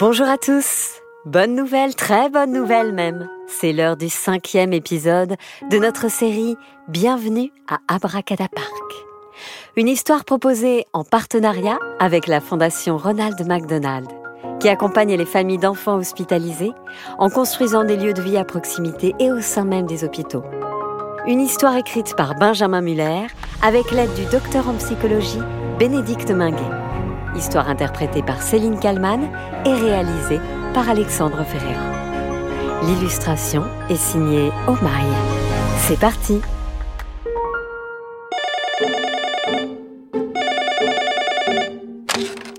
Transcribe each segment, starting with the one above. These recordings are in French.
Bonjour à tous. Bonne nouvelle, très bonne nouvelle même. C'est l'heure du cinquième épisode de notre série Bienvenue à Abracadapark. Une histoire proposée en partenariat avec la Fondation Ronald McDonald, qui accompagne les familles d'enfants hospitalisés en construisant des lieux de vie à proximité et au sein même des hôpitaux. Une histoire écrite par Benjamin Muller avec l'aide du docteur en psychologie Bénédicte Minguet. Histoire interprétée par Céline Kallmann et réalisée par Alexandre Ferreira. L'illustration est signée Omaï. C'est parti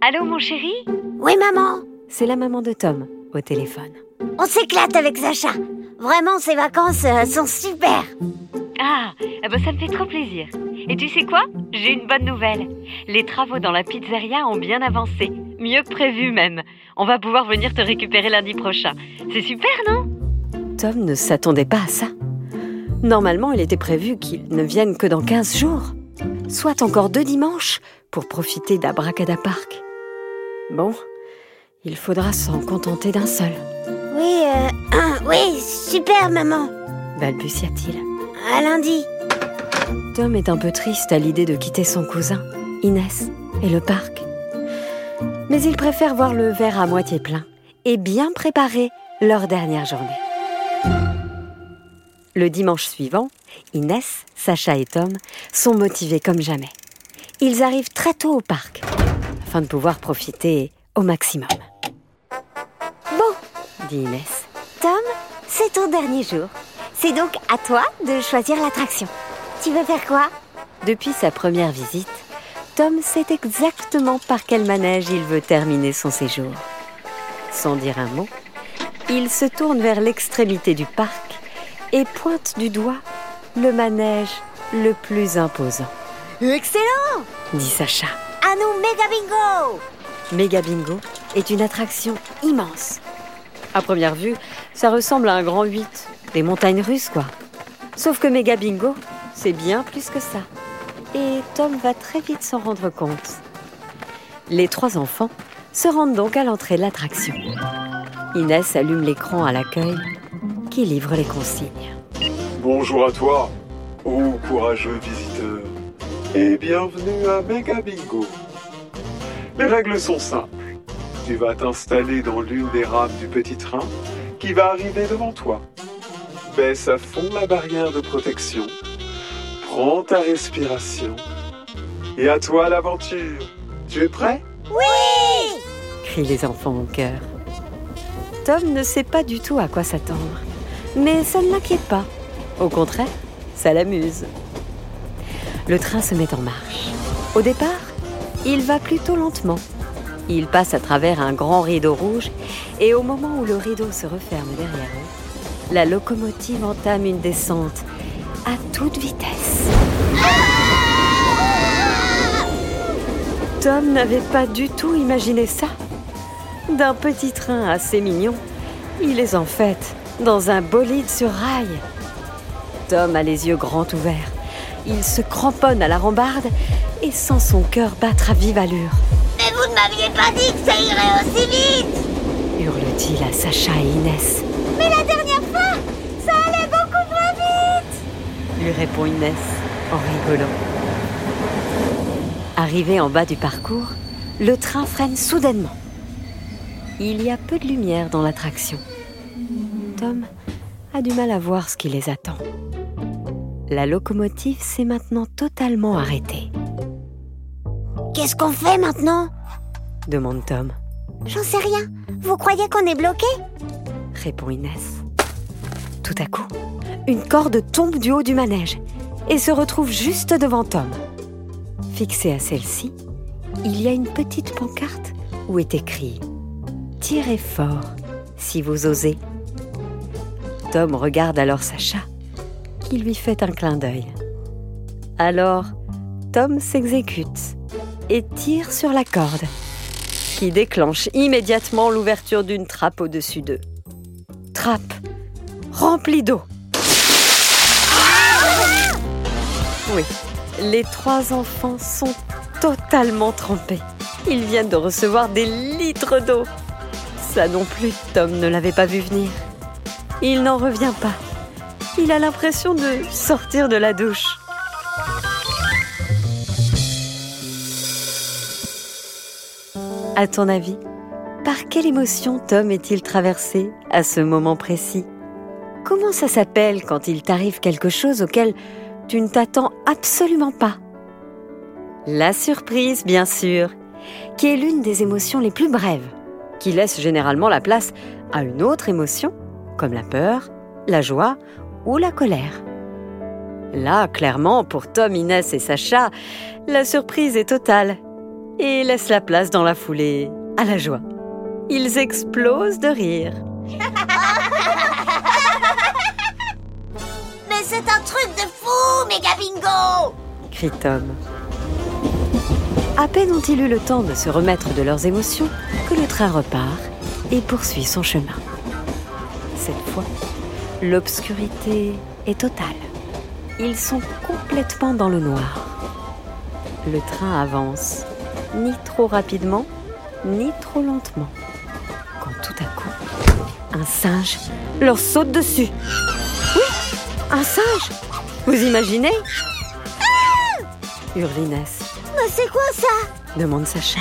Allô mon chéri? Oui maman, C'est la maman de Tom au téléphone. on s'éclate avec Sacha. Vraiment, ces vacances euh, sont super. Ah, eh ben ça me fait trop plaisir. Et tu sais quoi? J'ai une bonne nouvelle. Les travaux dans la pizzeria ont bien avancé, mieux que prévu même. On va pouvoir venir te récupérer lundi prochain. C'est super, non? Tom ne s'attendait pas à ça. Normalement, il était prévu qu'il ne vienne que dans 15 jours, soit encore deux dimanches, pour profiter d'Abracadapark. Bon, il faudra s'en contenter d'un seul, Oui, euh, oui, super maman. balbutia-t-il. À lundi. Tom est un peu triste à l'idée de quitter son cousin, Inès, et le parc. Mais il préfère voir le verre à moitié plein et bien préparer leur dernière journée. Le dimanche suivant, Inès, Sacha et Tom sont motivés comme jamais. Ils arrivent très tôt au parc afin de pouvoir profiter au maximum. Bon, Dit Inès. Tom, c'est ton dernier jour. C'est donc à toi de choisir l'attraction. Tu veux faire quoi Depuis sa première visite, Tom sait exactement par quel manège il veut terminer son séjour. Sans dire un mot, il se tourne vers l'extrémité du parc et pointe du doigt le manège le plus imposant, Excellent dit Sacha. À nous, méga bingo Mega Bingo est une attraction immense. À première vue, ça ressemble à un grand 8, des montagnes russes quoi. Sauf que Mega Bingo, c'est bien plus que ça. Et Tom va très vite s'en rendre compte. Les trois enfants se rendent donc à l'entrée de l'attraction. Inès allume l'écran à l'accueil qui livre les consignes. Bonjour à toi, ô courageux visiteur, et bienvenue à Mega Bingo. Les règles sont simples. Tu vas t'installer dans l'une des rames du petit train qui va arriver devant toi. Baisse à fond la barrière de protection. Prends ta respiration. Et à toi l'aventure. Tu es prêt? Crient les enfants au cœur. Tom ne sait pas du tout à quoi s'attendre, mais ça ne l'inquiète pas. Au contraire, ça l'amuse. Le train se met en marche. Au départ, il va plutôt lentement. Il passe à travers un grand rideau rouge et au moment où le rideau se referme derrière eux, la locomotive entame une descente à toute vitesse. Tom n'avait pas du tout imaginé ça. D'un petit train assez mignon, il est en fait dans un bolide sur rail. Tom a les yeux grands ouverts. Il se cramponne à la rambarde et sent son cœur battre à vive allure. Mais vous ne m'aviez pas dit que ça irait aussi vite Hurle-t-il à Sacha et Inès. Mais la dernière fois, ça allait beaucoup plus vite lui répond Inès en rigolant. Arrivé en bas du parcours, le train freine soudainement. Il y a peu de lumière dans l'attraction. Tom a du mal à voir ce qui les attend. La locomotive s'est maintenant totalement arrêtée, Qu'est-ce qu'on fait maintenant? demande Tom, J'en sais rien. Vous croyez qu'on est bloqué? répond Inès. Tout à coup, une corde tombe du haut du manège et se retrouve juste devant Tom. Fixée à celle-ci, il y a une petite pancarte où est écrit Tirez fort si vous osez. Tom regarde alors Sacha, qui lui fait un clin d'œil. Alors, Tom s'exécute et tire sur la corde, qui déclenche immédiatement l'ouverture d'une trappe au-dessus d'eux. Trappe remplie d'eau. Les trois enfants sont totalement trempés. Ils viennent de recevoir des litres d'eau. Ça non plus, Tom ne l'avait pas vu venir. Il n'en revient pas. Il a l'impression de sortir de la douche. À ton avis, par quelle émotion Tom est-il traversé à ce moment précis? Comment ça s'appelle quand il t'arrive quelque chose auquel tu ne t'attends absolument pas La surprise, bien sûr, qui est l'une des émotions les plus brèves, qui laisse généralement la place à une autre émotion, comme la peur, la joie ou la colère. Là, clairement, pour Tom, Inès et Sacha, la surprise est totale et laisse la place dans la foulée à la joie. Ils explosent de rire. c'est un truc de fou, méga bingo crie Tom. À peine ont-ils eu le temps de se remettre de leurs émotions que le train repart et poursuit son chemin. Cette fois, l'obscurité est totale. Ils sont complètement dans le noir. Le train avance, ni trop rapidement, ni trop lentement. Quand tout à coup, un singe leur saute dessus. Un singe Vous imaginez Hurle Inès. Mais c'est quoi ça demande Sacha.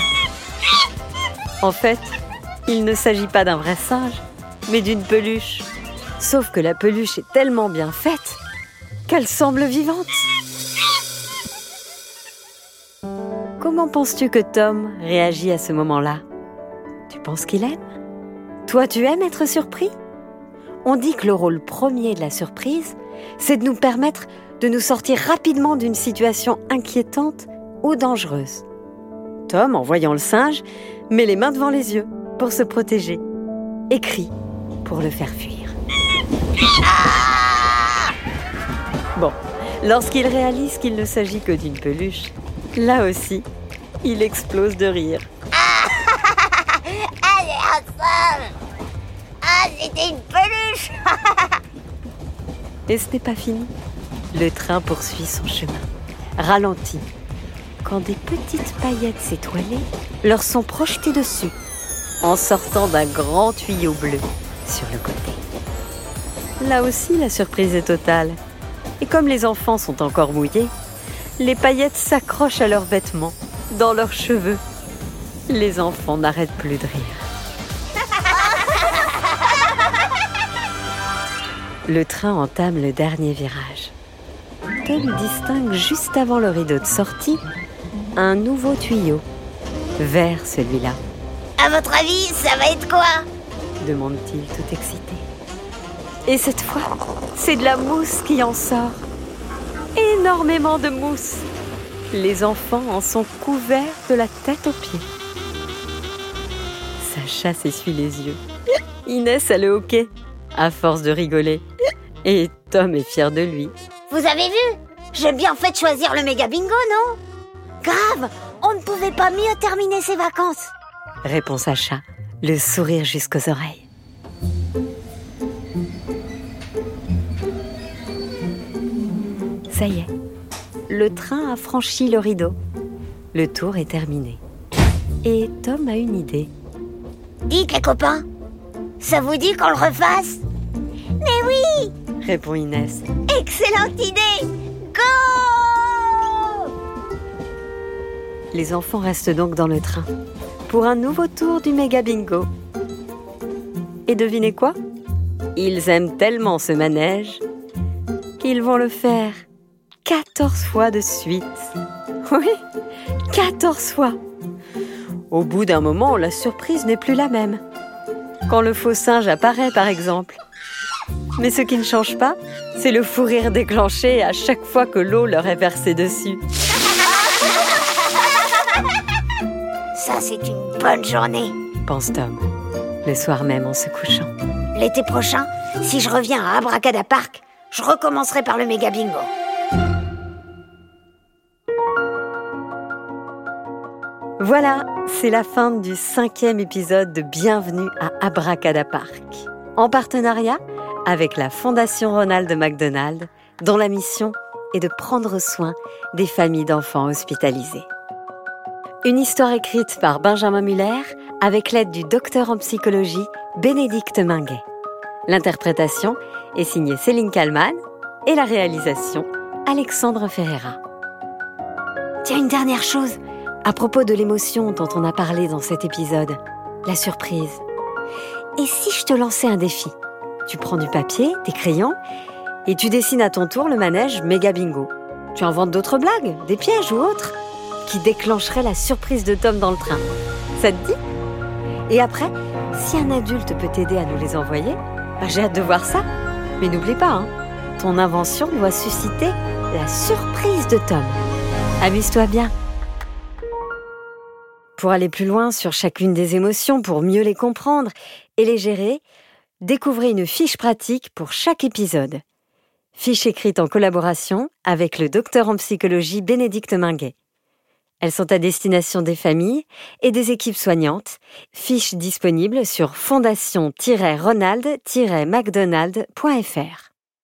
En fait, il ne s'agit pas d'un vrai singe, mais d'une peluche. Sauf que la peluche est tellement bien faite qu'elle semble vivante. Comment penses-tu que Tom réagit à ce moment-là? Tu penses qu'il aime? Toi, tu aimes être surpris? On dit que le rôle premier de la surprise, c'est de nous permettre de nous sortir rapidement d'une situation inquiétante ou dangereuse. Tom, en voyant le singe, met les mains devant les yeux pour se protéger et crie pour le faire fuir. Bon, lorsqu'il réalise qu'il ne s'agit que d'une peluche, là aussi, il explose de rire. Allez, ensemble Ah, c'était une peluche Et ce n'est pas fini. Le train poursuit son chemin, ralenti, quand des petites paillettes étoilées leur sont projetées dessus, en sortant d'un grand tuyau bleu sur le côté. Là aussi, la surprise est totale. Et comme les enfants sont encore mouillés, les paillettes s'accrochent à leurs vêtements, dans leurs cheveux. Les enfants n'arrêtent plus de rire. Le train entame le dernier virage. Tom distingue juste avant le rideau de sortie un nouveau tuyau. Vert celui-là. À votre avis, ça va être quoi? demande-t-il tout excité. Et cette fois, c'est de la mousse qui en sort. Énormément de mousse. Les enfants en sont couverts de la tête aux pieds. Sacha s'essuie les yeux. Inès a le hoquet, à force de rigoler. Et Tom est fier de lui. Vous avez vu? J'ai bien fait de choisir le méga bingo, non? Grave On ne pouvait pas mieux terminer ses vacances Répond Sacha, le sourire jusqu'aux oreilles. Ça y est, le train a franchi le rideau. Le tour est terminé. Et Tom a une idée. Dites les copains, ça vous dit qu'on le refasse? Répond Inès. Excellente idée Go Les enfants restent donc dans le train pour un nouveau tour du méga bingo. Et devinez quoi? Ils aiment tellement ce manège qu'ils vont le faire 14 fois de suite. Oui, 14 fois. Au bout d'un moment, la surprise n'est plus la même. Quand le faux singe apparaît, par exemple. Mais ce qui ne change pas, c'est le fou rire déclenché à chaque fois que l'eau leur est versée dessus. Ça, c'est une bonne journée. pense Tom, le soir même en se couchant. L'été prochain, si je reviens à Abracada Park, je recommencerai par le méga bingo. Voilà, c'est la fin du cinquième épisode de Bienvenue à Abracada Park. En partenariat avec la Fondation Ronald McDonald, dont la mission est de prendre soin des familles d'enfants hospitalisés. Une histoire écrite par Benjamin Muller avec l'aide du docteur en psychologie Bénédicte Minguet. L'interprétation est signée Céline Kallmann et la réalisation Alexandre Ferreira. Tiens, une dernière chose à propos de l'émotion dont on a parlé dans cet épisode, la surprise. Et si je te lançais un défi? Tu prends du papier, des crayons, et tu dessines à ton tour le manège méga bingo. Tu inventes d'autres blagues, des pièges ou autres, qui déclencheraient la surprise de Tom dans le train. Ça te dit? Et après, si un adulte peut t'aider à nous les envoyer, bah, j'ai hâte de voir ça. Mais n'oublie pas, hein, ton invention doit susciter la surprise de Tom. Amuse-toi bien. Pour aller plus loin sur chacune des émotions, pour mieux les comprendre et les gérer, découvrez une fiche pratique pour chaque épisode. Fiche écrite en collaboration avec le docteur en psychologie Bénédicte Minguet. Elles sont à destination des familles et des équipes soignantes. Fiche disponible sur fondation-ronald-mcdonald.fr.